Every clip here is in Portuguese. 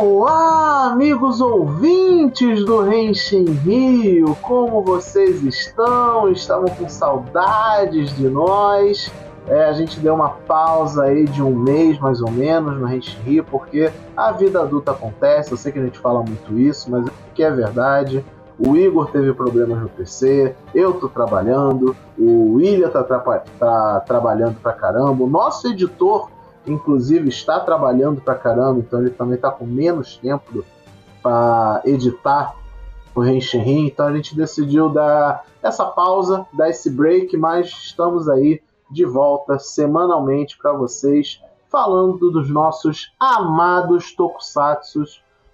Olá, amigos ouvintes do Renshin Rio, como vocês estão? Estavam com saudades de nós? É, a gente deu uma pausa aí de um mês mais ou menos no Renshin Rio, porque a vida adulta acontece. Eu sei que a gente fala muito isso, mas é que é verdade. O Igor teve problemas no PC, eu tô trabalhando, o William tá, tá trabalhando pra caramba, o nosso editor inclusive está trabalhando pra caramba, então ele também está com menos tempo para editar o Henshin então a gente decidiu dar essa pausa, dar esse break, mas estamos aí de volta semanalmente para vocês, falando dos nossos amados tokusatsu,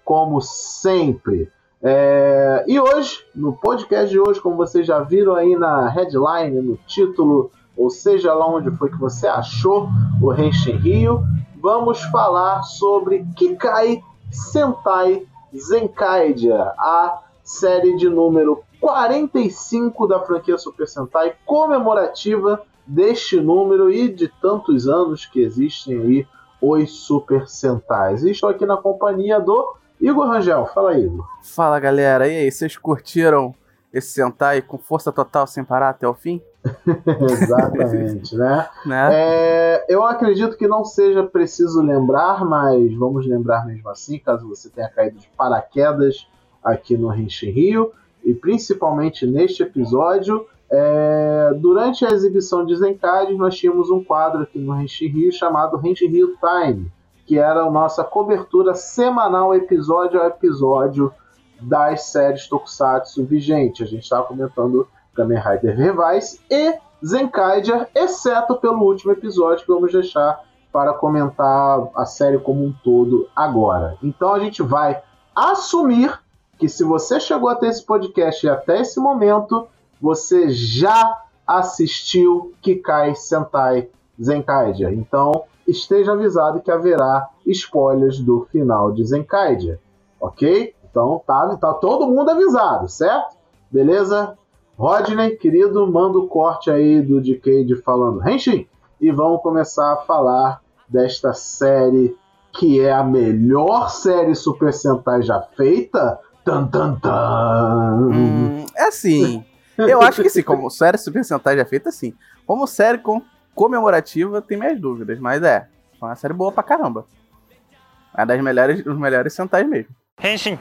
como sempre. É... E hoje, no podcast de hoje, como vocês já viram aí na headline, no título ou seja lá onde foi que você achou o Henshin Rio, vamos falar sobre Kikai Sentai Zenkaidia, a série de número 45 da franquia Super Sentai, comemorativa deste número e de tantos anos que existem aí os Super Sentais. E estou aqui na companhia do Igor Rangel. Fala, Igor. Fala, galera. E aí, vocês curtiram esse Sentai com força total sem parar até o fim? Exatamente, né? né? É, eu acredito que não seja preciso lembrar, mas vamos lembrar mesmo assim, caso você tenha caído de paraquedas aqui no Renche Rio, e principalmente neste episódio. É, durante a exibição de Zenkades, nós tínhamos um quadro aqui no Renche Rio chamado Renche Rio Time, que era a nossa cobertura semanal, episódio a episódio, das séries Tokusatsu vigente. A gente estava comentando Kamen Rider Revise e Zenkaiger, exceto pelo último episódio que vamos deixar para comentar a série como um todo agora. Então a gente vai assumir que se você chegou até esse podcast e até esse momento, você já assistiu Kikai Sentai Zenkaiger. Então esteja avisado que haverá spoilers do final de Zenkaiger, ok? Então tá, tá todo mundo avisado, certo? Beleza? Rodney, querido, manda o corte aí do Decade falando Henshin e vamos começar a falar desta série que é a melhor série Super Sentai já feita. Tan, tan, tan. Hum, é assim. Eu acho que sim, como série Super Sentai já feita, sim. Como série com comemorativa, tem minhas dúvidas, mas é. É uma série boa pra caramba. É das melhores, dos melhores Sentais mesmo. Henshin.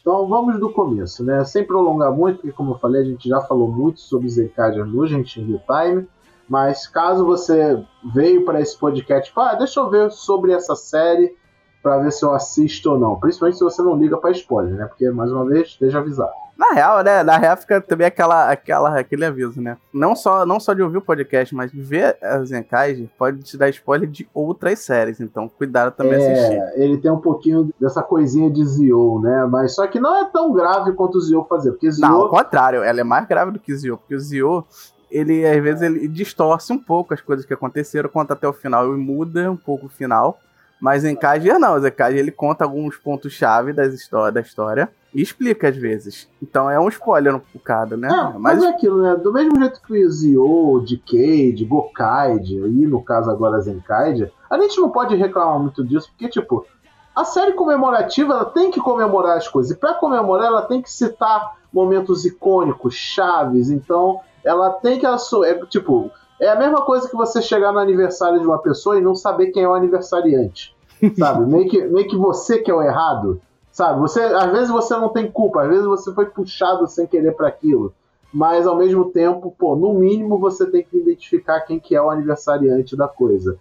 Então vamos do começo, né? Sem prolongar muito, porque como eu falei, a gente já falou muito sobre Zekadia no Gente Real Time. Mas caso você veio para esse podcast, tipo, ah, deixa eu ver sobre essa série para ver se eu assisto ou não. Principalmente se você não liga para spoiler, né? Porque, mais uma vez, esteja avisado. Na real, né? Na real fica também aquela, aquela, aquele aviso, né? Não só, não só de ouvir o podcast, mas de ver as Zenkais pode te dar spoiler de outras séries. Então, cuidado também é, assistir. Ele tem um pouquinho dessa coisinha de Zio, né? Mas só que não é tão grave quanto o Zio fazer. Porque Zio... Não, ao contrário, ela é mais grave do que Zio. Porque o Zio, ele às vezes ele distorce um pouco as coisas que aconteceram, conta até o final e muda um pouco o final. Mas em Kaji não, o Kaji ele conta alguns pontos-chave da história e explica às vezes. Então é um spoiler um bocado, né? É, mas... mas é aquilo, né? Do mesmo jeito que o Zio, Decade, Gokaide, e no caso agora Zenkaide, a gente não pode reclamar muito disso, porque, tipo, a série comemorativa ela tem que comemorar as coisas. E para comemorar, ela tem que citar momentos icônicos, chaves. Então, ela tem que. É, tipo, é a mesma coisa que você chegar no aniversário de uma pessoa e não saber quem é o aniversariante. Sabe? meio, que, meio que você que é o errado. Sabe? Você, às vezes você não tem culpa, às vezes você foi puxado sem querer para aquilo. Mas ao mesmo tempo, pô, no mínimo você tem que identificar quem que é o aniversariante da coisa.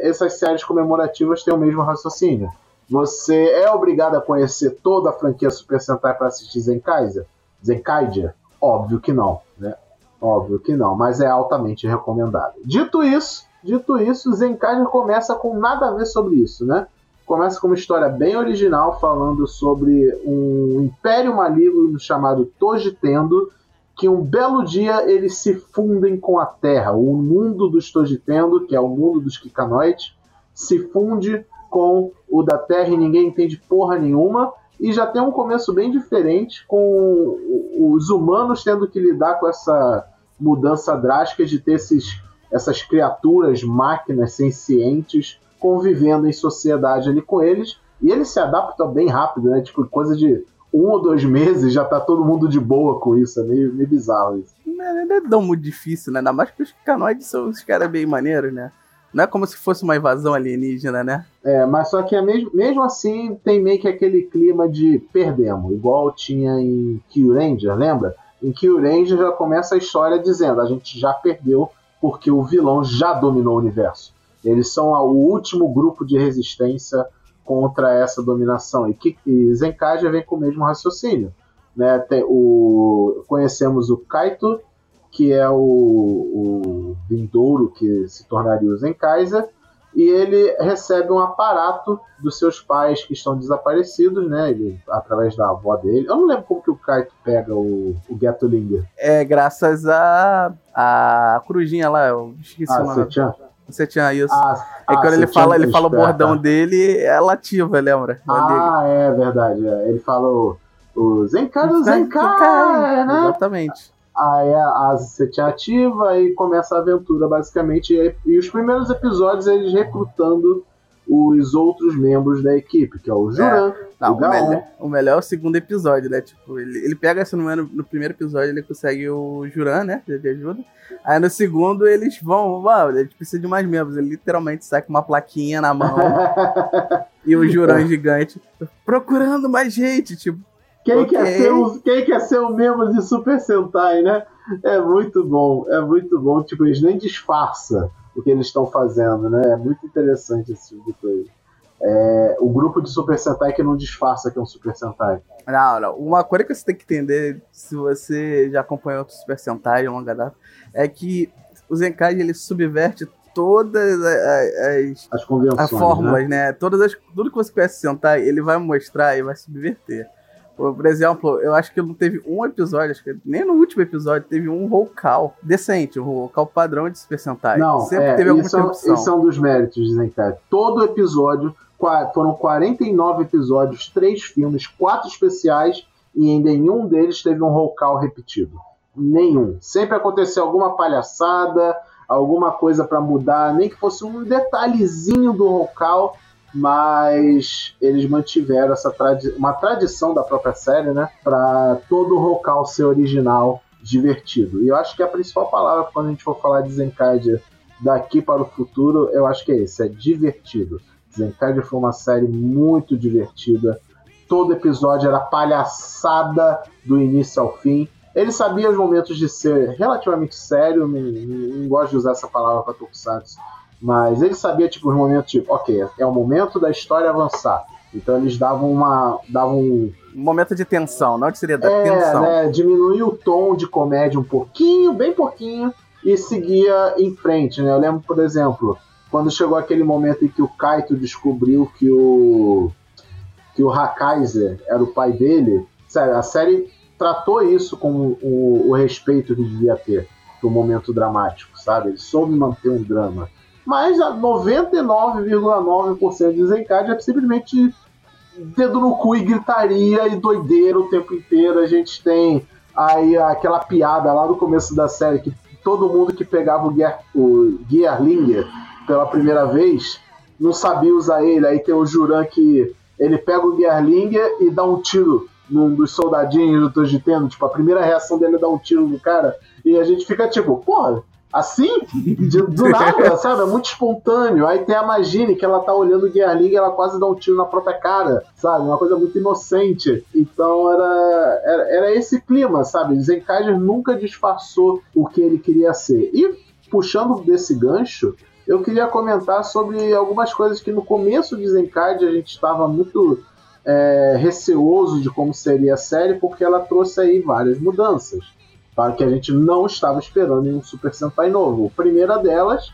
Essas séries comemorativas têm o mesmo raciocínio. Você é obrigado a conhecer toda a franquia Super Sentai para assistir Zenkaiser? Zenkaiger? Óbvio que não? Óbvio que não, mas é altamente recomendado. Dito isso, dito isso, Zenkaiger começa com nada a ver sobre isso, né? Começa com uma história bem original falando sobre um império maligno chamado Tojitendo, que um belo dia eles se fundem com a Terra. O mundo dos Tojitendo, que é o mundo dos Kikanoites, se funde com o da Terra e ninguém entende porra nenhuma. E já tem um começo bem diferente, com os humanos tendo que lidar com essa mudança drástica de ter esses, essas criaturas, máquinas sencientes, convivendo em sociedade ali com eles. E ele se adapta bem rápido, né? Tipo, coisa de um ou dois meses já tá todo mundo de boa com isso. É meio, meio bizarro isso. Não é, não é tão muito difícil, né? Ainda mais que os canoides são os caras bem maneiros, né? Não é como se fosse uma invasão alienígena, né? É, mas só que é mesmo, mesmo assim tem meio que aquele clima de perdemos, igual tinha em Kill Ranger, lembra? Em Kill Ranger já começa a história dizendo a gente já perdeu porque o vilão já dominou o universo. Eles são o último grupo de resistência contra essa dominação. E, que, e Zenkai já vem com o mesmo raciocínio. Né? Tem o, conhecemos o Kaito, que é o, o vindouro que se tornaria o Zenkaiser, e ele recebe um aparato dos seus pais que estão desaparecidos, né? Ele, através da avó dele. Eu não lembro como que o Kaito pega o, o Gatolinger. É graças a a corujinha lá, eu esqueci ah, o nome. Você tinha? Você tinha isso. Ah, é ah, quando ele fala, ele fala o bordão dele, ela ativa, lembra? Ah, é verdade. é. Ele fala o, o Zenkai do Zenkai, né? Exatamente. Aí a, a Setinha ativa aí começa a aventura, basicamente. E, e os primeiros episódios eles recrutando os outros membros da equipe, que é o Juran, Não, o melhor, o melhor é o segundo episódio, né? Tipo, ele, ele pega, se não engano, no primeiro episódio ele consegue o Juran, né? De ajuda. Aí no segundo eles vão, uau, ele precisa de mais membros. Ele literalmente sai com uma plaquinha na mão e o Juran gigante procurando mais gente. Tipo, Quem, Ok. quer ser o, quem quer ser o membro de Super Sentai, né? É muito bom, é muito bom. Tipo, eles nem disfarçam o que eles estão fazendo, né? É muito interessante esse tipo de coisa. É, o grupo de Super Sentai que não disfarça que é um Super Sentai. Não, não. Uma coisa que você tem que entender, se você já acompanhou outro Super Sentai ou longa data, é que o Zenkai ele subverte todas as, As convenções. as né? fórmulas, né? Todas as, tudo que você conhece Sentai, ele vai mostrar e vai subverter. Por exemplo, eu acho que não teve um episódio, acho que nem no último episódio teve um Roukal decente, um Roukal padrão de Sentai. Não, Sempre é, teve alguma isso, é, interrupção. isso é um dos méritos de Zenkai. Todo episódio, foram 49 episódios, três filmes, quatro especiais, e em nenhum deles teve um roll call repetido. Nenhum. Sempre aconteceu alguma palhaçada, alguma coisa pra mudar, nem que fosse um detalhezinho do roll call, mas eles mantiveram essa tradi uma tradição da própria série, né? Pra todo o roll call ser original, divertido. E eu acho que a principal palavra quando a gente for falar de Zenkaiger daqui para o futuro, eu acho que é esse, é divertido. Zenkaiger foi uma série muito divertida. Todo episódio era palhaçada do início ao fim. Ele sabia os momentos de ser relativamente sério, não, não- não gosto de usar essa palavra para Tokusatsu, mas ele sabia tipo os momentos tipo, ok, é o momento da história avançar. Então eles davam uma, davam um, momento de tensão, não de seriedade, é, tensão. né, diminuía o tom de comédia um pouquinho, bem pouquinho, e seguia em frente, né? Eu lembro, por exemplo, quando chegou aquele momento em que o Kaito descobriu que o que o Hakaiser era o pai dele, sério, a série tratou isso com o, o respeito que devia ter pro momento dramático, sabe? Ele soube manter um drama. Mas a 99,9% de Zenkai é simplesmente dedo no cu e gritaria e doideira o tempo inteiro. A gente tem aí aquela piada lá no começo da série que todo mundo que pegava o, Gear, o Gearlinger pela primeira vez não sabia usar ele. Aí tem o Juran que ele pega o Gearlinger e dá um tiro num dos soldadinhos do Tojitendo. Tipo, a primeira reação dele é dar um tiro no cara. E a gente fica tipo, porra, assim? De- do nada, sabe? É muito espontâneo. Aí tem a Magine, que ela tá olhando o Gearling e ela quase dá um tiro na própria cara, sabe? Uma coisa muito inocente. Então era, era, era esse clima, sabe? Zenkaiger nunca disfarçou o que ele queria ser. E puxando desse gancho, eu queria comentar sobre algumas coisas que no começo de Zenkaiger a gente estava muito é, receoso de como seria a série, porque ela trouxe aí várias mudanças para que a gente não estava esperando em um Super Sentai novo. A primeira delas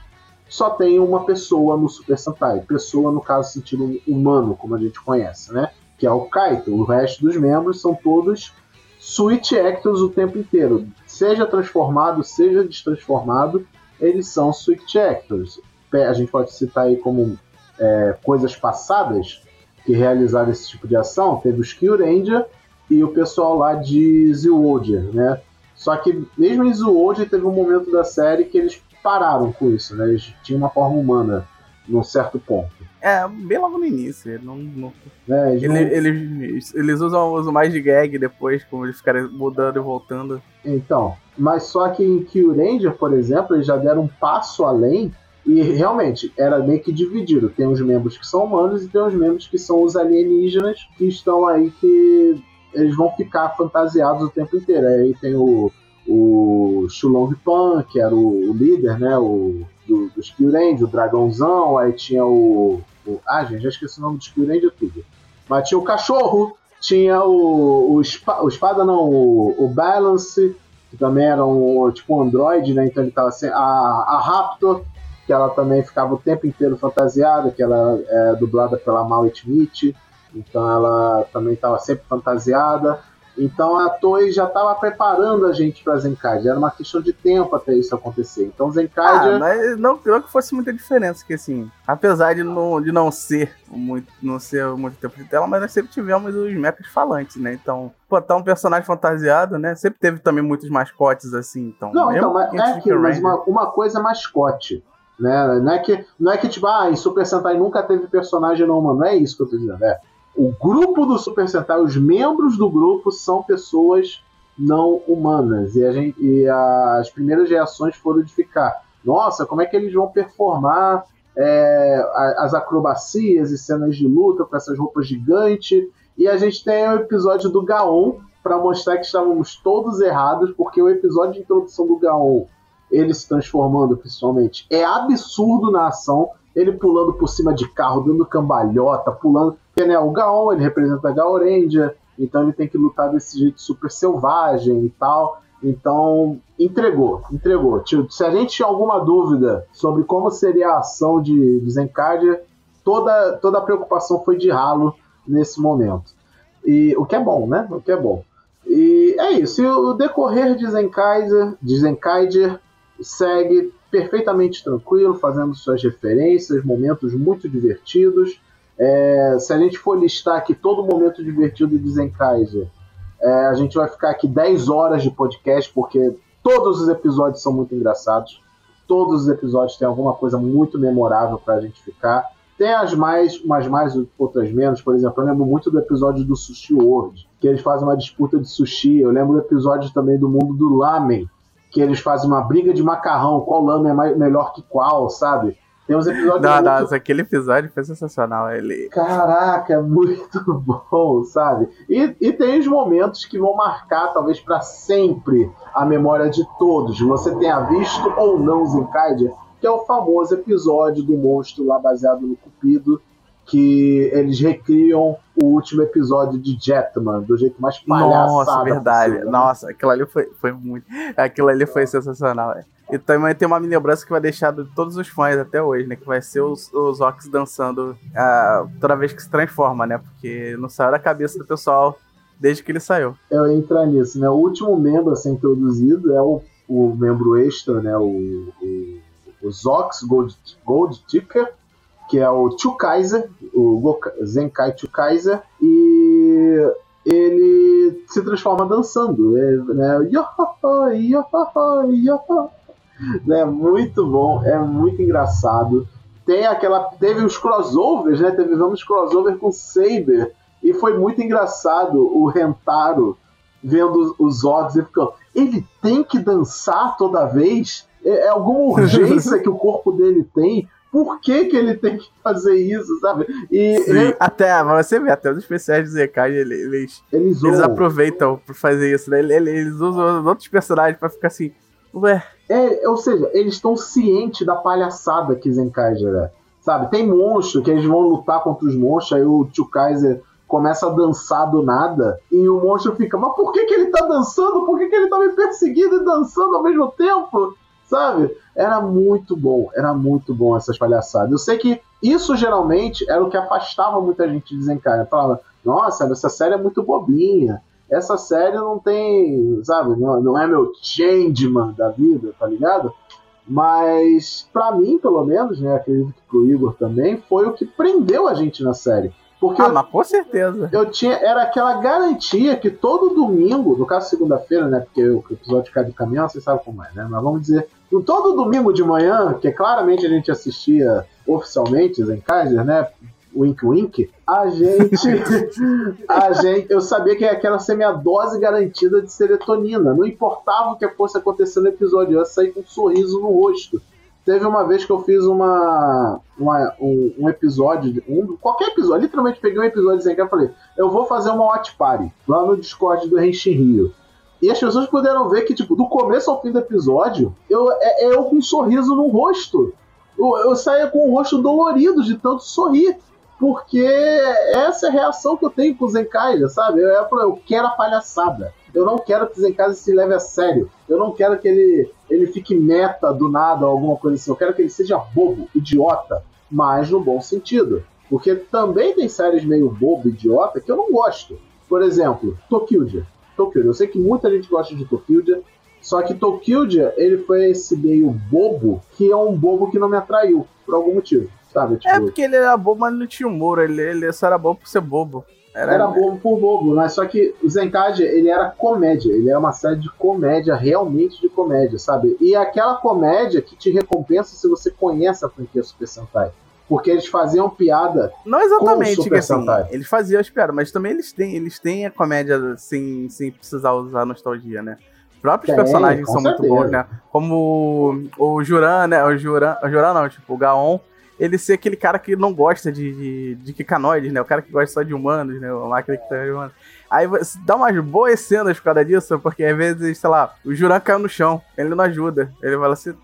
só tem uma pessoa no Super Sentai, pessoa no caso sentido humano, como a gente conhece, né? Que é o Kaito. O resto dos membros são todos Switch Actors o tempo inteiro. Seja transformado, seja destransformado, eles são Switch Actors. A gente pode citar aí como é, coisas passadas que realizaram esse tipo de ação. Teve os Kill Ranger e o pessoal lá de Zewolder, né? Só que mesmo em Zewolder teve um momento da série que eles pararam com isso, né? Eles tinham uma forma humana num certo ponto. É, bem logo no início. Ele não, não... É, eles, ele, eles, eles usam, usam mais de gag depois, como eles ficarem mudando e voltando. Então, mas só que em Kill Ranger, por exemplo, eles já deram um passo além e realmente era meio que dividido. Tem os membros que são humanos e tem os membros que são os alienígenas que estão aí que eles vão ficar fantasiados o tempo inteiro. Aí tem o, o Shulong Pan, que era o, o líder, né? O, do, Kyurenji, o dragãozão, aí tinha o, o. Ah, gente, já esqueci o nome dos Kyurenji tudo. Mas tinha o cachorro, tinha o. O, o espada não, o, o Balance, que também era um tipo um android, né? Então ele tava assim. A, a Raptor, que ela também ficava o tempo inteiro fantasiada, que ela é dublada pela Maui Schmidt, então ela também estava sempre fantasiada. Então a Toei já estava preparando a gente para Zenkaiger. Era uma questão de tempo até isso acontecer. Então Zenkaiger. Ah, mas não, não que fosse muita diferença, que assim, apesar de não, de não ser muito, não ser muito tempo de tela, mas nós sempre tivemos os mechas falantes, né? Então, botar um personagem fantasiado, né? Sempre teve também muitos mascotes assim. Então, não, então, mas é aquilo, mas uma, uma coisa é mascote. Né? Não, é que, não é que, tipo, ah, em Super Sentai nunca teve personagem não humano. Não é isso que eu tô dizendo. É o grupo do Super Sentai, os membros do grupo são pessoas não humanas. E, gente, e a, as primeiras reações foram de ficar: nossa, como é que eles vão performar é, as acrobacias e cenas de luta com essas roupas gigantes? E a gente tem o episódio do Gaon para mostrar que estávamos todos errados, porque o episódio de introdução do Gaon, ele se transformando principalmente, é absurdo na ação. Ele pulando por cima de carro, dando cambalhota, pulando né, o Gaon, ele representa a Gaorendia, então ele tem que lutar desse jeito super selvagem e tal. Então, entregou, entregou. Se a gente tinha alguma dúvida sobre como seria a ação de, Zencardia, toda, toda a preocupação foi de ralo nesse momento. E o que é bom, né? O que é bom. E é isso. E o decorrer de Zenkaiser, de Zenkaiser segue perfeitamente tranquilo, fazendo suas referências, momentos muito divertidos. É, se a gente for listar aqui todo momento divertido de Zenkaiser, é, a gente vai ficar aqui 10 horas de podcast, porque todos os episódios são muito engraçados. Todos os episódios têm alguma coisa muito memorável para a gente ficar. Tem as mais, umas mais, outras menos. Por exemplo, eu lembro muito do episódio do Sushi World, que eles fazem uma disputa de sushi. Eu lembro do episódio também do mundo do lamen, que eles fazem uma briga de macarrão, qual lamen é mais, melhor que qual, sabe? Tem uns episódios. Não, muito... não, aquele episódio foi sensacional. Ele... Caraca, é muito bom, sabe? E, e tem os momentos que vão marcar, talvez, para sempre a memória de todos. Você tenha visto ou não Zenkaide, que é o famoso episódio do monstro lá baseado no Cupido, que eles recriam o último episódio de Jetman, do jeito mais palhaçado. Nossa, verdade. Possível, né? Nossa, aquilo ali foi, foi muito. Aquilo ali foi sensacional, é. E também tem uma lembrança que vai deixar de todos os fãs até hoje, né? Que vai ser os, os Ox dançando uh, toda vez que se transforma, né? Porque não saiu da cabeça do pessoal desde que ele saiu. Eu ia entrar nisso, né? O último membro a ser introduzido é o, o membro extra, né? O, o, o Zox Gold, Gold Ticker, que é o Chukaiser, o Zenkai Chukaiser, e ele se transforma dançando, né? Yohoho, yohoho, yohoho né? Muito bom, é muito engraçado. Tem aquela. Teve os crossovers, né? Teve vamos crossover com Saber. E foi muito engraçado o Rentaro vendo os odds e ficando. Ele tem que dançar toda vez? É, é alguma urgência que o corpo dele tem? Por que, que ele tem que fazer isso, sabe? E Sim, até, você vê, até os especiais de Zekai, eles, eles, eles, aproveitam pra fazer isso, né? Eles, eles usam outros personagens pra ficar assim, ué, é, ou seja, eles estão cientes da palhaçada que Zenkaiser é. Sabe? Tem monstro que eles vão lutar contra os monstros, aí o Tio Kaiser começa a dançar do nada e o monstro fica, mas por que, que ele tá dançando? Por que, que ele tá me perseguindo e dançando ao mesmo tempo? Sabe? Era muito bom, era muito bom essas palhaçadas. Eu sei que isso geralmente era o que afastava muita gente de Zenkaiser. Falava, nossa, essa série é muito bobinha essa série não tem, sabe, não, não é meu changeman da vida, tá ligado? Mas, para mim, pelo menos, né, acredito que pro Igor também, foi o que prendeu a gente na série. Porque ah, eu, mas com certeza. Eu tinha, era aquela garantia que todo domingo, no caso segunda-feira, né, porque o episódio cai do caminhão, você sabe como é, né, mas vamos dizer, todo domingo de manhã, que claramente a gente assistia oficialmente, Zenkaiser, né? Wink Wink, a gente. a gente. Eu sabia que aquela ser minha dose garantida de serotonina. Não importava o que fosse acontecer no episódio, eu ia sair com um sorriso no rosto. Teve uma vez que eu fiz uma, uma um, um, episódio, um, qualquer episódio, literalmente peguei um episódio eu falei, eu vou fazer uma watch party lá no Discord do Renshin Rio. E as pessoas puderam ver que, tipo, do começo ao fim do episódio, eu, é, é eu com um sorriso no rosto. Eu, eu saía com o rosto dolorido de tanto sorrir. Porque essa é a reação que eu tenho com o Zenkai, sabe? Eu, eu quero a palhaçada. Eu não quero que o Zenkai se leve a sério. Eu não quero que ele, ele fique meta do nada ou alguma coisa assim. Eu quero que ele seja bobo, idiota, mas no bom sentido. Porque também tem séries meio bobo, idiota, que eu não gosto. Por exemplo, Tokyo Tokyo. Eu sei que muita gente gosta de Tokyo, só que Tokyo ele foi esse meio bobo que é um bobo que não me atraiu, por algum motivo, sabe? Tipo, é porque ele era bobo, mas não tinha humor, ele, ele só era bobo por ser bobo. Era, era bobo por bobo, mas só que o Zenkage, ele era comédia, ele era uma série de comédia, realmente de comédia, sabe? E aquela comédia que te recompensa se você conhece a franquia Super Sentai porque eles faziam piada. Não exatamente, que assim, eles faziam as piadas, mas também eles têm, eles têm a comédia sem, sem precisar usar nostalgia, né? Os próprios Tem, personagens são certeza. muito bons, né? Como o, o Juran, né? O Juran, o Juran não, tipo, o Gaon, ele ser aquele cara que não gosta de, de, de Kikanoides, né? O cara que gosta só de humanos, né? Uma máquina que tá de humanos. Aí dá umas boas cenas por causa disso, porque às vezes, sei lá, o Juran caiu no chão, ele não ajuda. Ele fala assim,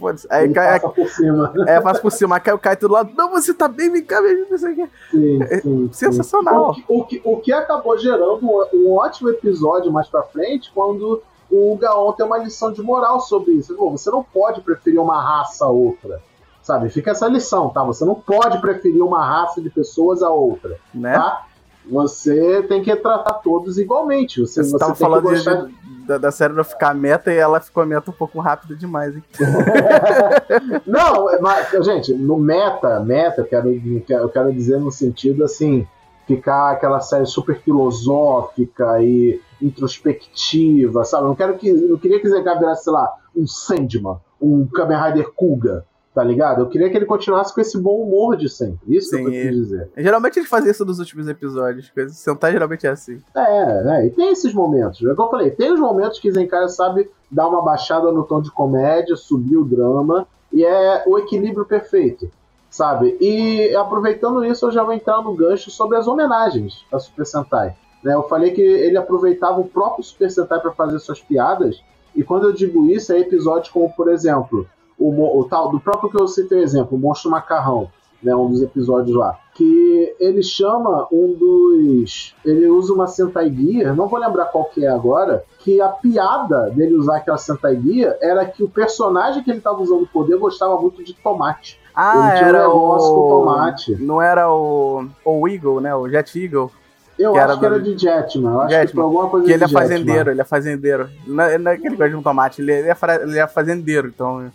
Foda-se. Aí Ele cai. Passa por cima. É, passa por cima. Aí cai, cai tudo lá. Não, você tá bem, vem cá, mesmo. Isso aqui. Sim, é sim, sensacional. Sim. O, que, o, que, acabou gerando um, ótimo episódio mais pra frente, quando o Gaon tem uma lição de moral sobre isso. Você não pode preferir uma raça a outra. Sabe? Fica essa lição, tá? Você não pode preferir uma raça de pessoas a outra. Né? Tá? Você tem que tratar todos igualmente. Você, tem falando gostar... de, da, da série não ficar meta e ela ficou meta um pouco rápido demais, hein? não, mas, gente, no meta, meta, eu quero, eu quero dizer no sentido assim, ficar aquela série super filosófica e introspectiva, sabe? Eu não quero que. Eu queria que Zenkai virasse, sei lá, um Sandman, um Kamen Rider Kuga Tá ligado? Eu queria que ele continuasse com esse bom humor de sempre. Isso Sim, que eu quis dizer. Geralmente ele fazia isso nos últimos episódios. Sentar geralmente é assim. É, é, e tem esses momentos. É como eu falei, tem os momentos que Zenkai sabe dar uma baixada no tom de comédia, subir o drama, e é o equilíbrio perfeito, sabe? E aproveitando isso, eu já vou entrar no gancho sobre as homenagens a Super Sentai. Né? Eu falei que ele aproveitava o próprio Super Sentai para fazer suas piadas, e quando eu digo isso, é episódios como, por exemplo, o, o tal, do próprio que eu citei o exemplo, o Monstro Macarrão, né, um dos episódios lá, que ele chama um dos. Ele usa uma Sentai Gear, não vou lembrar qual que é agora, que a piada dele usar aquela Sentai Gear era que o personagem que ele estava usando o poder gostava muito de tomate. Ah, ele era um negócio o... com tomate. Não era o, o Eagle, né? O Jet Eagle. Eu que acho era que era de Jetman. Eu acho Jetman. que foi alguma coisa que ele é fazendeiro, ele é fazendeiro. Não é, não é que ele gosta de um tomate, ele é, ele é fazendeiro, então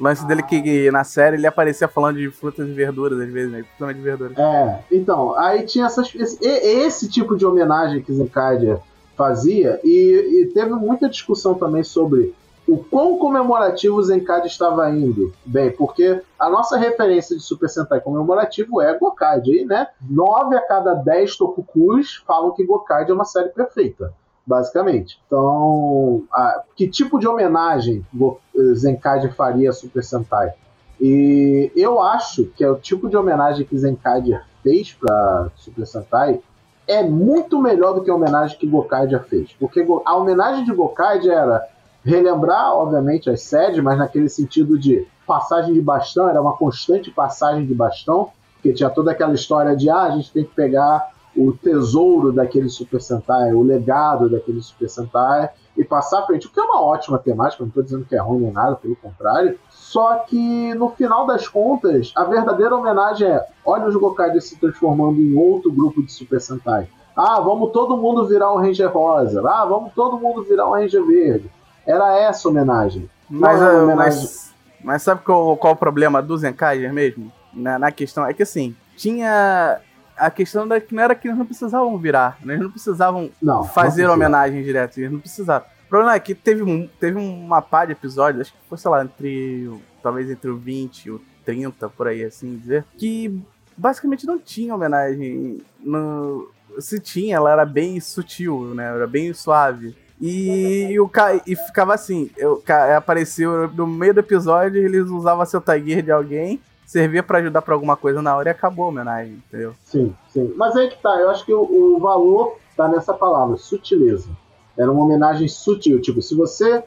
lance dele que na série ele aparecia falando de frutas e verduras, às vezes, né? Principalmente de verduras. É, então, aí tinha essas, esse, esse tipo de homenagem que Zenkadia fazia, e, e, teve muita discussão também sobre o quão comemorativo o Zenkad estava indo. Bem, porque a nossa referência de Super Sentai comemorativo é Gokaido, e né, 9 a cada 10 tokukus falam que Gokaido é uma série perfeita basicamente. Então, a, que tipo de homenagem Zenkade faria a Super Sentai? E eu acho que é o tipo de homenagem que Zenkade fez para Super Sentai é muito melhor do que a homenagem que Gokaidia fez. Porque a homenagem de Gokaidia era relembrar, obviamente, as sedes, mas naquele sentido de passagem de bastão, era uma constante passagem de bastão, porque tinha toda aquela história de ah, a gente tem que pegar o tesouro daquele Super Sentai, o legado daquele Super Sentai e passar à frente, o que é uma ótima temática, não estou dizendo que é ruim nem nada, pelo contrário. Só que no final das contas, a verdadeira homenagem é: olha os Gokaides se transformando em outro grupo de Super Sentai. Ah, vamos todo mundo virar um Ranger rosa. Ah, vamos todo mundo virar um Ranger verde. Era essa a homenagem. Mas, a homenagem... mas, mas sabe qual, qual o problema do Zenkaiger mesmo? Na, na questão é que assim, tinha a questão da que não era que eles não precisavam virar, né? eles não precisavam não, fazer não homenagem direta, eles não precisavam. O problema é que teve, um, teve uma pá de episódios, acho que foi, sei lá, entre. talvez entre o 20 e o 30, por aí assim dizer, que basicamente não tinha homenagem. No... Se tinha, ela era bem sutil, né? Era bem suave. E, o ca... e ficava assim, eu, apareceu no meio do episódio, eles usavam a Celta Gear de alguém, servia para ajudar para alguma coisa na hora e acabou a homenagem, entendeu? Sim, sim. Mas aí que tá, eu acho que o, o valor tá nessa palavra, sutileza. Era uma homenagem sutil, tipo, se você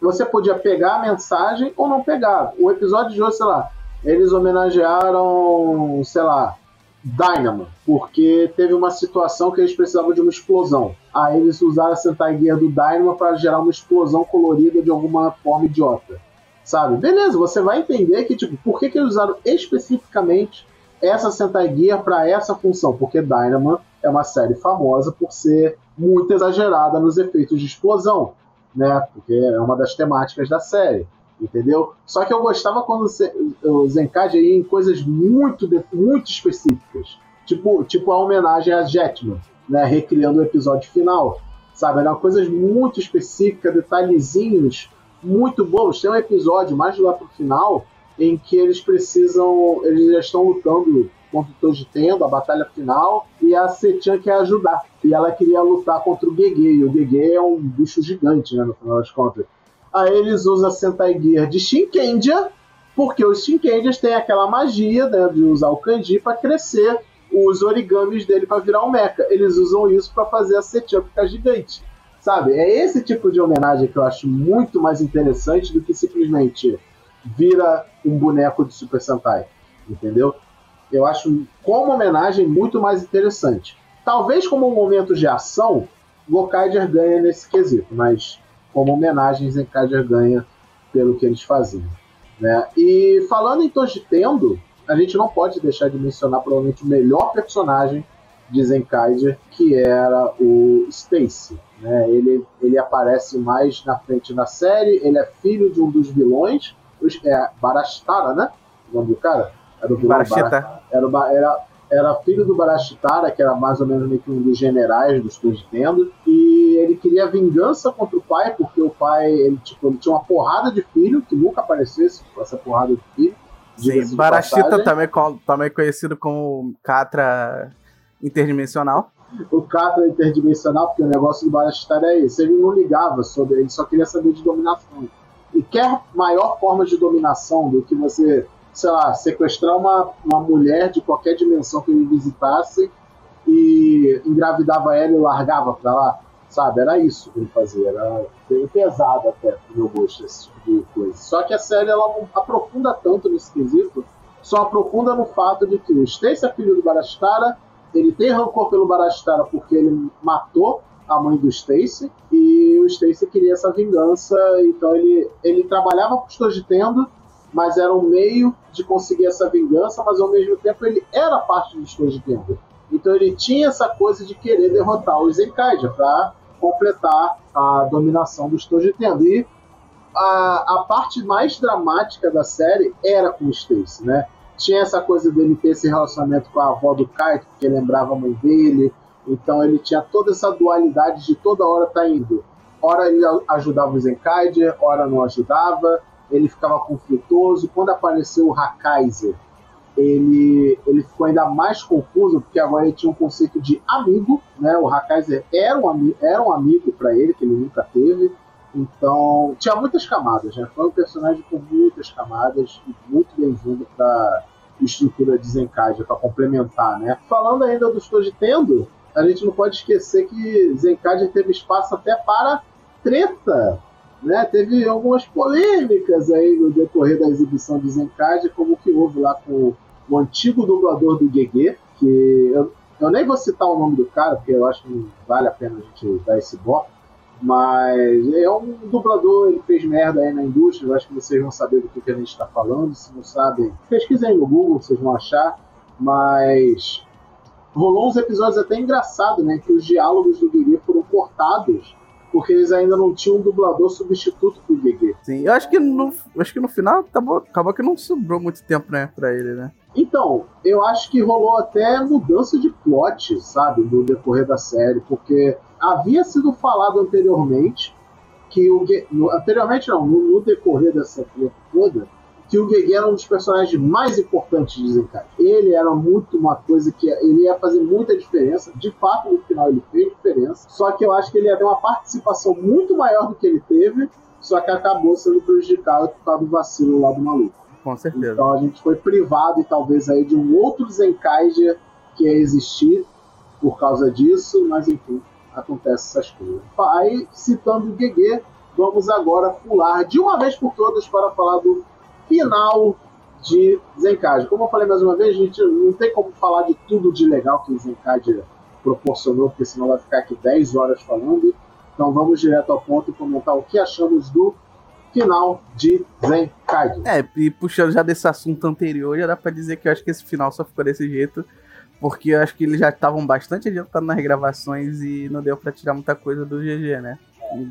você podia pegar a mensagem ou não pegar. O episódio de hoje, sei lá, eles homenagearam, sei lá, Dynamo, porque teve uma situação que eles precisavam de uma explosão. Aí eles usaram a Sentai Gear do Dynamo para gerar uma explosão colorida de alguma forma idiota. Sabe? Beleza, você vai entender que, tipo, por que, que eles usaram especificamente essa Sentai Gear para essa função? Porque Dynamo é uma série famosa por ser muito exagerada nos efeitos de explosão, né? Porque é uma das temáticas da série entendeu? Só que eu gostava quando o Zenkad ia em coisas muito, muito específicas, tipo, tipo a homenagem a Jetman, né, recriando o episódio final, sabe? Eram coisas muito específicas, detalhezinhos muito bons. Tem um episódio mais lá pro final em que eles precisam, eles já estão lutando contra o Tojitendo, a batalha final, e a Setian quer ajudar. E ela queria lutar contra o Gege, e o Gege é um bicho gigante, né, no final das contas. Aí eles usam a Sentai Gear de Shinkendia, porque os Shinkendias têm aquela magia né, de usar o kanji para crescer os origamis dele para virar um mecha. Eles usam isso para fazer a Setian ficar gigante. Sabe? É esse tipo de homenagem que eu acho muito mais interessante do que simplesmente vira um boneco de Super Sentai. Entendeu? Eu acho como homenagem muito mais interessante. Talvez como um momento de ação, Gokaiger ganha nesse quesito, mas como homenagens Zenkaiger ganha pelo que eles faziam. Né? E falando em Tojitendo, a gente não pode deixar de mencionar provavelmente o melhor personagem de Zenkaiger, que era o Stacy. Né? Ele, ele aparece mais na frente na série, ele é filho de um dos vilões, é Barastara, né? O nome do cara? Era o vilão Barashita. Era, era, era filho do Barashitara, que era mais ou menos meio que um dos generais dos Tojitendo, e ele queria vingança contra o pai, porque o pai ele, tipo, ele tinha uma porrada de filho, que nunca aparecesse essa porrada de filho. Sim, Barashita também, também conhecido como Catra interdimensional. O Catra interdimensional, porque o negócio do Barashita é esse. Ele não ligava sobre, ele só queria saber de dominação. E quer maior forma de dominação do que você, sei lá, sequestrar uma, uma mulher de qualquer dimensão que ele visitasse e engravidava ela e largava pra lá sabe? Era isso que ele fazia, era bem pesado até pro meu gosto, esse tipo de coisa. Só que a série ela não aprofunda tanto nesse quesito, só aprofunda no fato de que o Stacy é filho do Barastara, ele tem rancor pelo Barastara porque ele matou a mãe do Stacy e o Stacy queria essa vingança, então ele, ele trabalhava com os Tojitendo, mas era um meio de conseguir essa vingança, mas ao mesmo tempo ele era parte dos Tojitendo. Então ele tinha essa coisa de querer derrotar os Zenkaiger para completar a dominação dos Tojitendo. E a, a parte mais dramática da série era com o Stacy, né? Tinha essa coisa dele ter esse relacionamento com a avó do Kaito, porque lembrava a mãe dele. Então ele tinha toda essa dualidade de toda hora tá indo. Ora ele ajudava o Zenkaiger, ora não ajudava. Ele ficava conflituoso. Quando apareceu o Hakaiser, ele, ele ficou ainda mais confuso, porque agora ele tinha um conceito de amigo, né? O Hakaiser era um, era um amigo para ele, que ele nunca teve. Então, tinha muitas camadas, né? Foi um personagem com muitas camadas e muito bem-vindo para estrutura de Zenkaiger, para complementar, né? Falando ainda do Tojitendo, a gente não pode esquecer que Zenkaiger teve espaço até para treta, né? Teve algumas polêmicas aí no decorrer da exibição de Zenkaiger, como que houve lá com o antigo dublador do Gegê, que eu, eu, nem vou citar o nome do cara, porque eu acho que não vale a pena a gente dar esse bloco, mas é um dublador, ele fez merda aí na indústria, eu acho que vocês vão saber do que, que a gente está falando, se não sabem, pesquisem no Google, vocês vão achar, mas rolou uns episódios até engraçados, né, que os diálogos do Guiri foram cortados porque eles ainda não tinham um dublador substituto pro Gegê. Sim, eu acho que no, acho que no final acabou, acabou que não sobrou muito tempo, né, pra ele, né? Então, eu acho que rolou até mudança de plot, sabe, no decorrer da série, porque havia sido falado anteriormente que o no, anteriormente não, no, no decorrer dessa plot toda, que o Gege era um dos personagens mais importantes de Zenkai. Ele era muito uma coisa que ele ia fazer muita diferença. De fato, no final ele fez diferença. Só que eu acho que ele ia ter uma participação muito maior do que ele teve. Só que acabou sendo prejudicado por causa do vacilo lá do maluco. Com certeza. Então a gente foi privado, talvez, aí de um outro Zenkaiger que ia existir por causa disso, mas enfim, acontece essas coisas. Aí, citando o Gege, vamos agora pular de uma vez por todas para falar do final de Zenkage. Como eu falei mais uma vez, a gente não tem como falar de tudo de legal que o Zenkage proporcionou, porque senão vai ficar aqui 10 horas falando. Então vamos direto ao ponto e comentar o que achamos do final de Zenkage. É, e puxando já desse assunto anterior, já dá pra dizer que eu acho que esse final só ficou desse jeito, porque eu acho que eles já estavam bastante adiantados nas gravações e não deu pra tirar muita coisa do GG, né?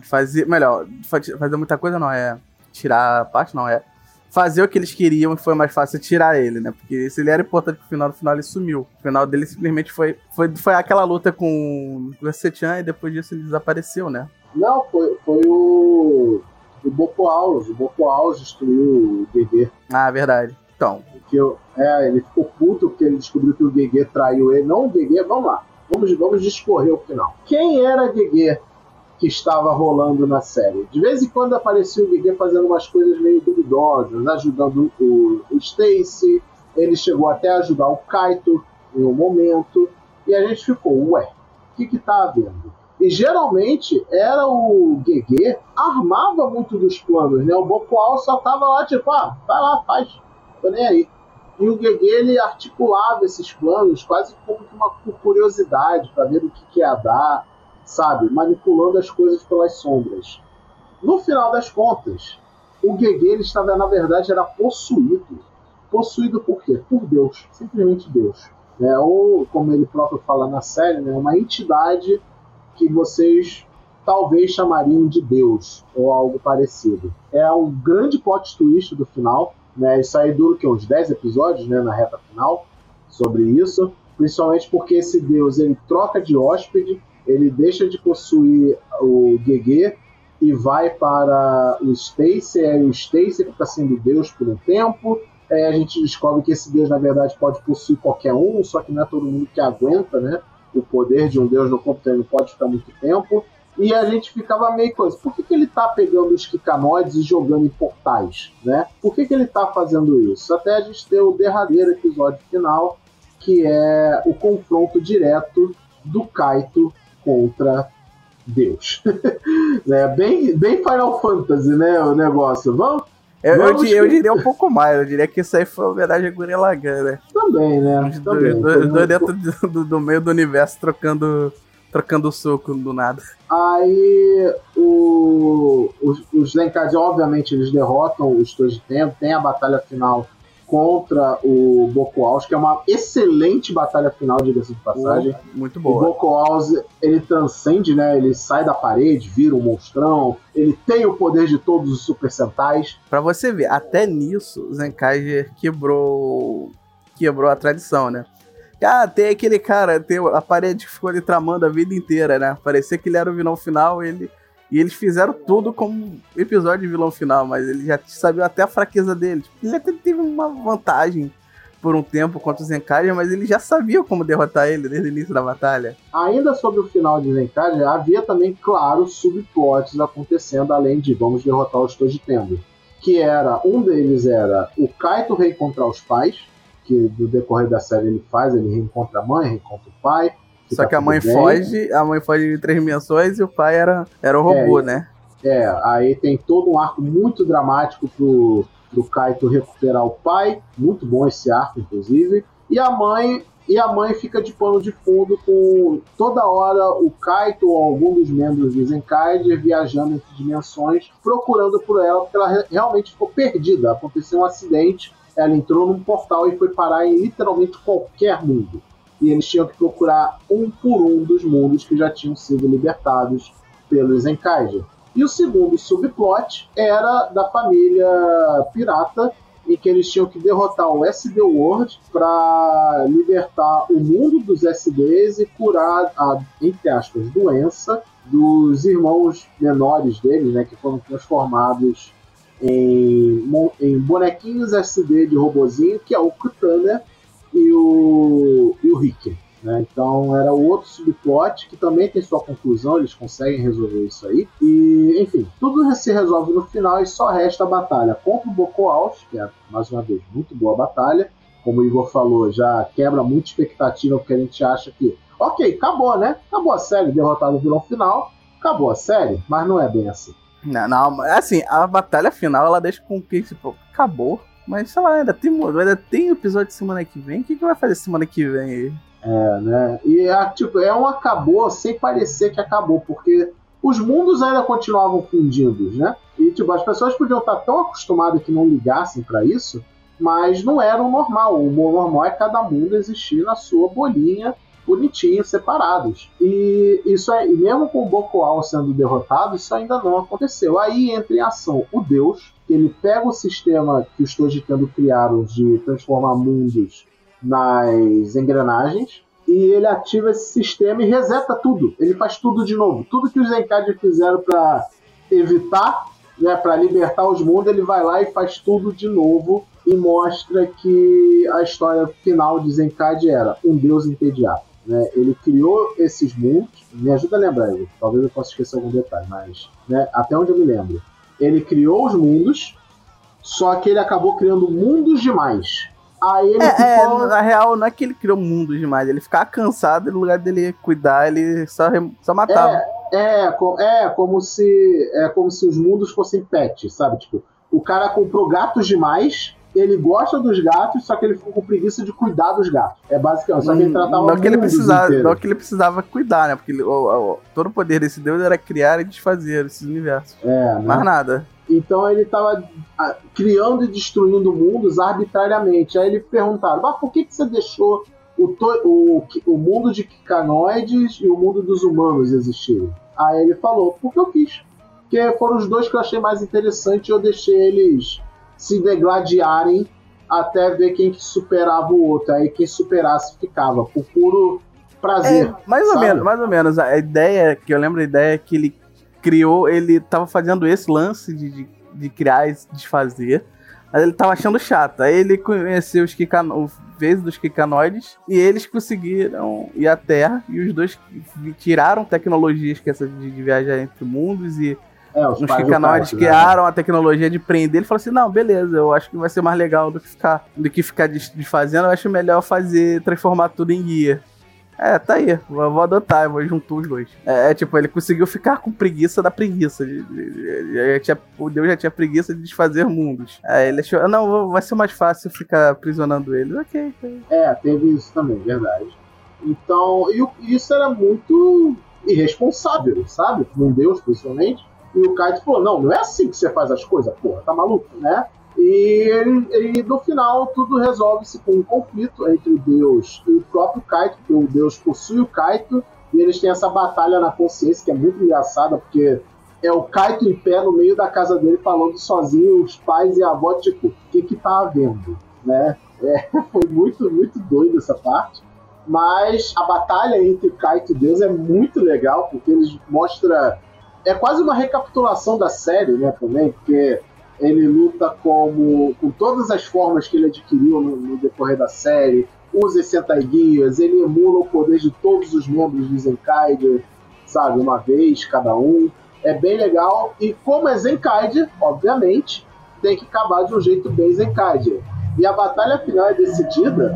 Fazer, melhor, fazer muita coisa não, é tirar a parte, não, é fazer o que eles queriam e foi mais fácil tirar ele, né? Porque se ele era importante pro final, no final ele sumiu. O final dele simplesmente foi, foi, foi aquela luta com o Sechan e depois disso ele desapareceu, né? Não, foi, foi o. O Boko Alves. O Boko Alves destruiu o Gegê. Ah, verdade. Então. Que eu, é, ele ficou puto porque ele descobriu que o Gegê traiu ele. Não o Gegê, vamos lá. Vamos, vamos discorrer o final. Quem era Gegê que estava rolando na série. De vez em quando aparecia o Guiguê fazendo umas coisas meio duvidosas, ajudando o, o Stacy, ele chegou até a ajudar o Kaito em um momento, e a gente ficou, ué, o que que tá havendo? E geralmente era o Guiguê armava muito dos planos, né? O Bopoal só tava lá tipo, ah, vai lá, faz, tô nem aí. E o Guiguê ele articulava esses planos quase como uma curiosidade para ver o que, que ia dar sabe? Manipulando as coisas pelas sombras. No final das contas, o Gege ele estava, na verdade, era possuído. Possuído por quê? Por Deus. Simplesmente Deus. É, ou, como ele próprio fala na série, né, uma entidade que vocês talvez chamariam de Deus, ou algo parecido. É um grande plot twist do final. Né, isso aí dura que, uns 10 episódios né, na reta final sobre isso. Principalmente porque esse Deus ele troca de hóspede ele deixa de possuir o Gege e vai para o Stacy, aí o Stacy fica sendo Deus por um tempo. Aí a gente descobre que esse Deus, na verdade, pode possuir qualquer um, só que não é todo mundo que aguenta, né? O poder de um Deus no corpo não pode ficar muito tempo. E a gente ficava meio coisa, por que, que ele tá pegando os Kikanoides e jogando em portais, né? Por que, que ele tá fazendo isso? Até a gente ter o derradeiro episódio final, que é o confronto direto do Kaito contra Deus. é bem, bem Final Fantasy, né? O negócio. Vamos. Eu, eu, diria, eu, diria um pouco mais, eu diria que isso aí foi homenagem a Gurren Lagann, né? Também, né? Os dois, dois, dois dentro do, do, meio do universo trocando, trocando soco do nada. Aí o, os, os Lenkad, obviamente, eles derrotam os Tojiten, tem a batalha final contra o Bokoaus, que é uma excelente batalha final, diga-se de passagem. muito boa. O Bokoaus, ele transcende, né? Ele sai da parede, vira um monstrão, ele tem o poder de todos os Super Sentais. Pra você ver, até nisso, Zenkaiger quebrou, quebrou a tradição, né? Ah, tem aquele cara, tem a parede que ficou ali tramando a vida inteira, né? Parecia que ele era o vilão final, ele e eles fizeram tudo como episódio de vilão final, mas ele já sabia até a fraqueza dele. Tipo, ele até teve uma vantagem por um tempo contra o Zenkaja, mas ele já sabia como derrotar ele desde o início da batalha. Ainda sobre o final de Zenkaja, havia também, claro, subplots acontecendo, além de vamos derrotar os Tojitendo. Que era, um deles era o Kaito reencontrar os pais, que no decorrer da série ele faz, ele reencontra a mãe, reencontra o pai, só tá que a mãe bem. foge, a mãe foge de três dimensões e o pai era, era o robô, é, né? É, aí tem todo um arco muito dramático pro, pro Kaito recuperar o pai. Muito bom esse arco, inclusive. E a mãe. E a mãe fica de pano de fundo com toda hora o Kaito ou algum dos membros do Zenkaiger viajando entre dimensões, procurando por ela, porque ela realmente ficou perdida. Aconteceu um acidente, ela entrou num portal e foi parar em literalmente qualquer mundo e eles tinham que procurar um por um dos mundos que já tinham sido libertados pelos Enkaiger. E o segundo subplot era da família pirata, em que eles tinham que derrotar o SD World para libertar o mundo dos SDs e curar a, entre aspas, doença dos irmãos menores deles, né, que foram transformados em, em bonequinhos SD de robozinho, que é o Kutana e o, e o Rick. Né? Então era outro subplot que também tem sua conclusão, eles conseguem resolver isso aí. E, enfim, tudo se resolve no final e só resta a batalha contra o Boko Alf, que é, mais uma vez, muito boa batalha. Como o Igor falou, já quebra muita expectativa, porque a gente acha que, ok, acabou, né? Acabou a série, derrotado o vilão final, acabou a série, mas não é bem assim. Não, não, assim, a batalha final ela deixa com que, tipo, acabou. Mas sei lá, ainda tem, ainda tem episódio semana que vem. O que, que vai fazer semana que vem aí? É, né? E é, tipo, é um acabou sem parecer que acabou, porque os mundos ainda continuavam fundidos, né? E tipo, as pessoas podiam estar tão acostumadas que não ligassem para isso, mas não era o normal. O normal é cada mundo existir na sua bolinha, bonitinho, separados. E isso é, mesmo com o Bokoal sendo derrotado, isso ainda não aconteceu. Aí entra em ação o Deus, que ele pega o sistema que os Tojikando criaram de transformar mundos nas engrenagens e ele ativa esse sistema e reseta tudo. Ele faz tudo de novo. Tudo que os Zenkadi fizeram para evitar, né, para libertar os mundos, ele vai lá e faz tudo de novo e mostra que a história final de Zenkadi era um deus entediado. Né? Ele criou esses mundos. Me ajuda a lembrar, eu. talvez eu possa esquecer algum detalhe, mas né, até onde eu me lembro. Ele criou os mundos, só que ele acabou criando mundos demais. Aí ele é, ficou... é, na real, não é que ele criou mundos demais, ele ficava cansado e no lugar dele cuidar, ele só, só matava. É, é, é, como se é como se os mundos fossem pets, sabe? Tipo, o cara comprou gatos demais, ele gosta dos gatos, só que ele ficou com preguiça de cuidar dos gatos. É basicamente, só que ele tratava não que ele precisava, Não que ele precisava cuidar, né? Porque ele, o, o, todo o poder desse deus era criar e desfazer esses universos. É, né? Mais nada. Então ele estava criando e destruindo mundos arbitrariamente. Aí ele perguntaram: mas por que, que você deixou o, o, o mundo de canoides e o mundo dos humanos existirem? Aí ele falou: porque eu quis. Porque foram os dois que eu achei mais interessantes e eu deixei eles se degladiarem até ver quem que superava o outro. Aí quem superasse ficava, por puro prazer. É, mais sabe? ou menos, mais ou menos. A ideia, que eu lembro a ideia é que ele criou, ele tava fazendo esse lance de, de, de criar e desfazer. Mas ele tava achando chato. Aí ele conheceu os Kikano, vezes dos Kikanoides e eles conseguiram ir à Terra e os dois tiraram tecnologias que essa de, de viajar entre mundos e é, os, os Kikanoides né? criaram né? a tecnologia de prender. Ele falou assim: não, beleza, eu acho que vai ser mais legal do que ficar, do que ficar desfazendo. Eu acho melhor fazer, transformar tudo em guia. É, tá aí. Vou, vou adotar, vou juntar os dois. É, é, tipo, ele conseguiu ficar com preguiça da preguiça. De, de, de, tinha, o Deus já tinha preguiça de desfazer mundos. Aí ele achou, não, vai ser mais fácil ficar aprisionando eles. Ok, ok. É, teve isso também, verdade. Então, e isso era muito irresponsável, sabe? Um Deus, principalmente. E o Kaito falou: não, não é assim que você faz as coisas, porra, tá maluco, né? E, e no final tudo resolve-se com um conflito entre Deus e o próprio Kaito, porque o Deus possui o Kaito, e eles têm essa batalha na consciência que é muito engraçada, porque é o Kaito em pé no meio da casa dele falando sozinho, os pais e a avó, tipo, o que que tá havendo, né? É, foi muito, muito doido essa parte. Mas a batalha entre Kaito e Deus é muito legal, porque eles mostra é quase uma recapitulação da série, né, também, porque ele luta como com todas as formas que ele adquiriu no, no decorrer da série, usa as Sentai Guias, ele emula o poder de todos os membros de Zenkaiger, sabe, uma vez cada um. É bem legal, e como é Zenkaiger, obviamente, tem que acabar de um jeito bem Zenkaiger. E a batalha final é decidida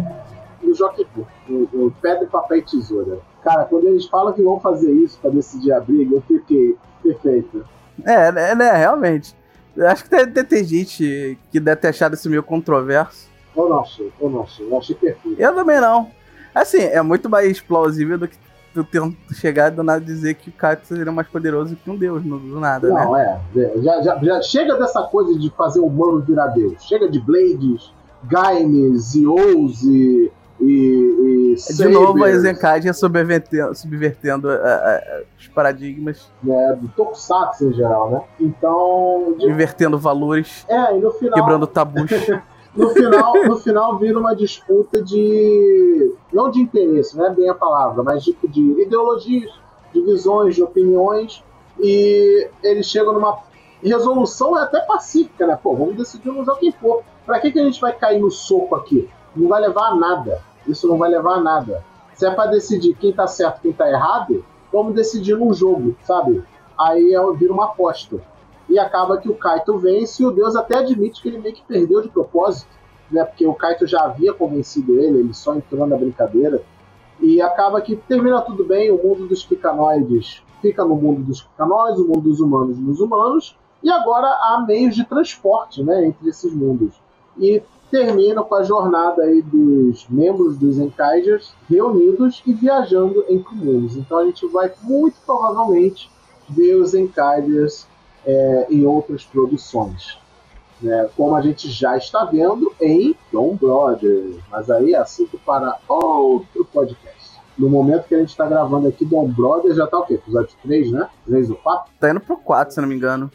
no Jockey no Pedra, Papel e Tesoura. Cara, quando eles falam que vão fazer isso para decidir a briga, eu fiquei perfeito. É, né, né realmente. Acho que deve ter gente que deve ter achado isso meio controverso. Eu não achei, eu não achei, eu achei perfeito. Eu também não. Assim, é muito mais plausível do que tu tento chegar do nada dizer que o Kaito seria mais poderoso que um deus, do nada, não, né? Não, é. Já, já, já, chega dessa coisa de fazer o humano virar deus. Chega de Blades, Gaimes, Zeus e de novo a Zenkai subvertendo, subvertendo uh, uh, os paradigmas. É, do Tokusatsu em geral, né? Então. De... Invertendo valores. É, e no final. Quebrando tabus. no, final, no final vira uma disputa de. Não de interesse, não é bem a palavra, mas tipo de ideologias, de visões, de opiniões. E eles chegam numa resolução é até pacífica, né? Pô, vamos decidir usar quem for. Pra que, que a gente vai cair no soco aqui? Não vai levar a nada. Isso não vai levar a nada. Se é para decidir quem tá certo quem tá errado, vamos decidir num jogo, sabe? Aí é, vira uma aposta. E acaba que o Kaito vence e o Deus até admite que ele meio que perdeu de propósito, né? Porque o Kaito já havia convencido ele, ele só entrou na brincadeira. E acaba que termina tudo bem, o mundo dos picanoides fica no mundo dos picanoides, o mundo dos humanos nos humanos, e agora há meios de transporte né, entre esses mundos. E termina com a jornada aí dos membros dos Enkaiders reunidos e viajando entre mundos. Então a gente vai muito provavelmente ver os Enkaiders é, em outras produções. Né, como a gente já está vendo em Dom Brothers. Mas aí é assunto para outro podcast. No momento que a gente está gravando aqui, Dom Brothers já tá o quê? Episódio 3, né? 3 ou 4? Tá indo pro 4, se não me engano.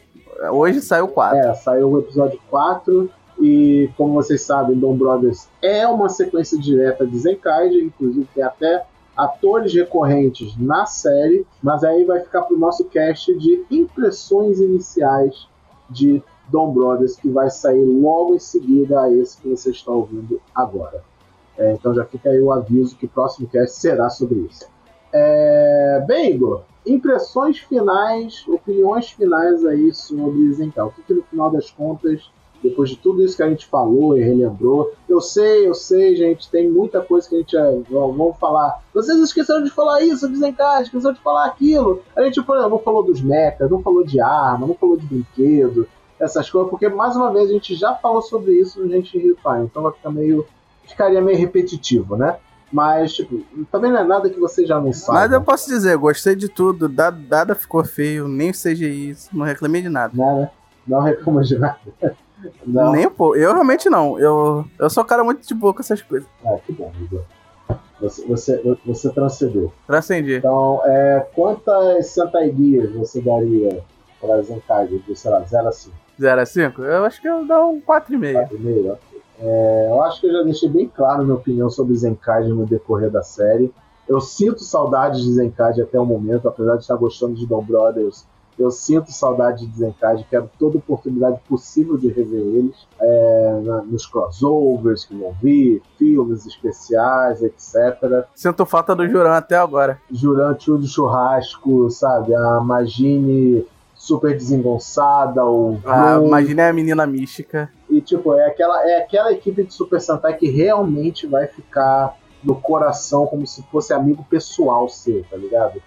Hoje saiu o 4. É, saiu o episódio 4. E como vocês sabem, Dom Brothers é uma sequência direta de Zenkaiger, inclusive tem até atores recorrentes na série, mas aí vai ficar para o nosso cast de impressões iniciais de Dom Brothers, que vai sair logo em seguida a esse que você está ouvindo agora. É, então já fica aí o aviso que o próximo cast será sobre isso. É, bem, Igor, impressões finais, opiniões finais aí sobre Zencal. O que, que no final das contas depois de tudo isso que a gente falou e relembrou. Eu sei, eu sei, gente, tem muita coisa que a gente vamos falar. Vocês esqueceram de falar isso, desencaixe, esqueceram de falar aquilo. A gente, por exemplo, não falou dos mechas, não falou de arma, não falou de brinquedo, essas coisas, porque mais uma vez a gente já falou sobre isso no Gente Refine, então vai ficar meio. ficaria meio repetitivo, né? Mas, tipo, também não é nada que você já não sabe. Mas eu posso dizer, gostei de tudo. Dada ficou feio, nem o CGI, não reclamei de nada. Nada. Não reclama de nada. Não. Nem um pouco. Eu realmente não. Eu, eu sou um cara muito de boa com essas coisas. Ah, que bom, Igor. Você, você, você transcendeu. Transcendi. Então, é, quantas Sentai Guias você daria para Zenkai de, sei lá, 0 a 5? 0 a 5? Eu acho que eu dou um 4,5. 4,5, ok. É, eu acho que eu já deixei bem claro minha opinião sobre Zenkai no decorrer da série. Eu sinto saudades de Zenkai até o momento, apesar de estar gostando de Dom Brothers eu sinto saudade de Zenkage, quero toda oportunidade possível de rever eles é, na, nos crossovers que vão vir, filmes especiais, etc. Sinto falta do Juran até agora. Juran, tio de churrasco, sabe? A Magine super desengonçada, o ah, Magine é a menina mística. E tipo, é aquela, é aquela equipe de Super Sentai que realmente vai ficar no coração como se fosse amigo pessoal seu, tá ligado?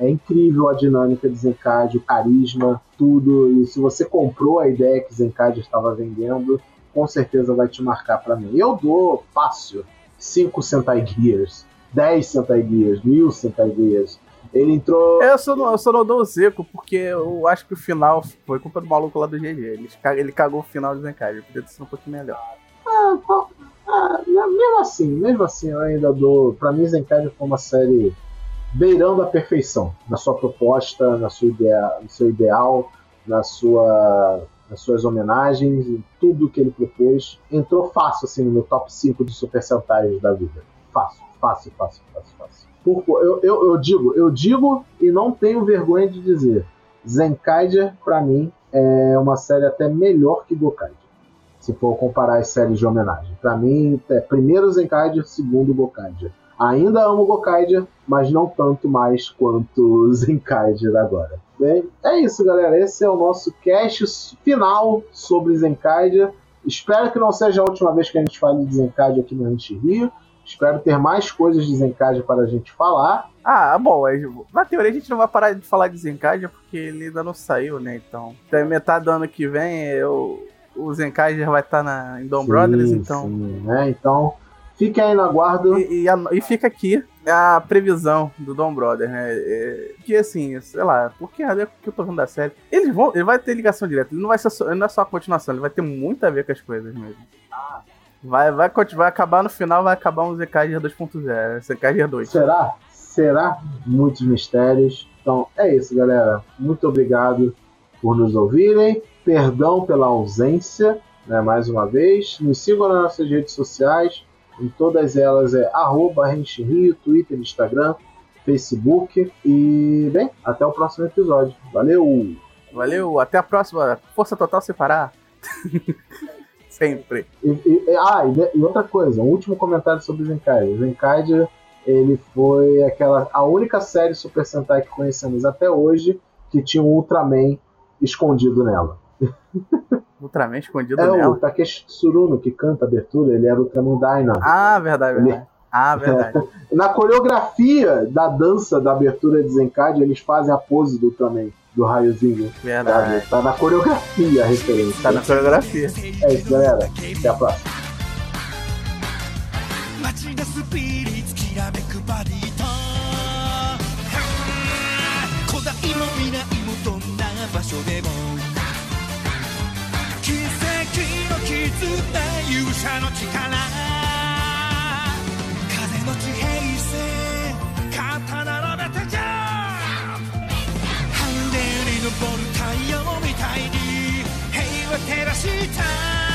é, incrível a dinâmica de Zencade, o carisma, tudo. E se você comprou a ideia que Zencade estava vendendo, com certeza vai te marcar para mim. Eu dou fácil 5 Sentai Gears, 10 Sentai Gears, 1000 Sentai Gears. Ele entrou. Eu só, não, eu só não dou o Zeco, porque eu acho que o final foi culpa do maluco lá do GG. Ele, ele cagou o final de Zencade. Podia ter sido um pouquinho melhor. Ah, ah, mesmo assim, mesmo assim, eu ainda dou. Pra mim, Zencade foi uma série beirando a perfeição na sua proposta, na sua ideia, no seu ideal, na sua, nas suas homenagens, em tudo que ele propôs. Entrou fácil assim no meu top 5 de Super Sentais da vida. Fácil, fácil, fácil, fácil, fácil. Por, eu, eu, eu digo, eu digo e não tenho vergonha de dizer. Zenkaiger, para mim, é uma série até melhor que Gokaiger. Se for comparar as séries de homenagem. Para mim, é primeiro Zenkaiger, segundo Gokaiger. Ainda amo Gokaiger, mas não tanto mais quanto Zenkaiger agora. Bem, é isso, galera. Esse é o nosso cast final sobre Zenkaiger. Espero que não seja a última vez que a gente fale de Zenkaiger aqui no Ranch Rio. Espero ter mais coisas de Zenkaiger para a gente falar. Ah, bom, na teoria a gente não vai parar de falar de Zenkaiger porque ele ainda não saiu, né? Então, até metade do ano que vem eu, o Zenkaiger vai estar na, em Dom Brothers, então. Sim, né? Então, Fique aí no aguardo. E, e, a, e, fica aqui a previsão do Dom Brother, né? É, que assim, sei lá, porque é que eu tô vendo da série. Eles vão, ele vai ter ligação direta. Ele não vai ser só, não é só a continuação, ele vai ter muito a ver com as coisas mesmo. Vai, vai, vai acabar no final, vai acabar um ZKG 2.0, ZKG 2. Será? Será? Muitos mistérios. Então é isso, galera. Muito obrigado por nos ouvirem. Perdão pela ausência, né, mais uma vez. Nos sigam nas nossas redes sociais em todas elas é arroba Rio, Twitter, Instagram, Facebook. E, bem, até o próximo episódio. Valeu! Valeu, até a próxima. Força total separar. Sempre. E, e, ah, e, e, outra coisa, um último comentário sobre Zenkaiger. Zenkaiger, ele foi aquela a única série Super Sentai que conhecemos até hoje que tinha um Ultraman escondido nela. Ultraman escondido é, nela? É o Takeshi Tsuruno que canta a abertura, ele era o Ultraman Dyna. Ah, verdade, verdade. Ele... Ah, verdade. Na coreografia da dança da abertura de Zenkaiger, eles fazem a pose do Ultraman do raiozinho. Verdade. Sabe? Tá na coreografia a referência. Tá na coreografia. É isso, galera. Até a próxima. 場所でも奇 跡の絆勇者の力。風の地平線肩並べてじゃ半でに昇る太陽みたいに平和照らした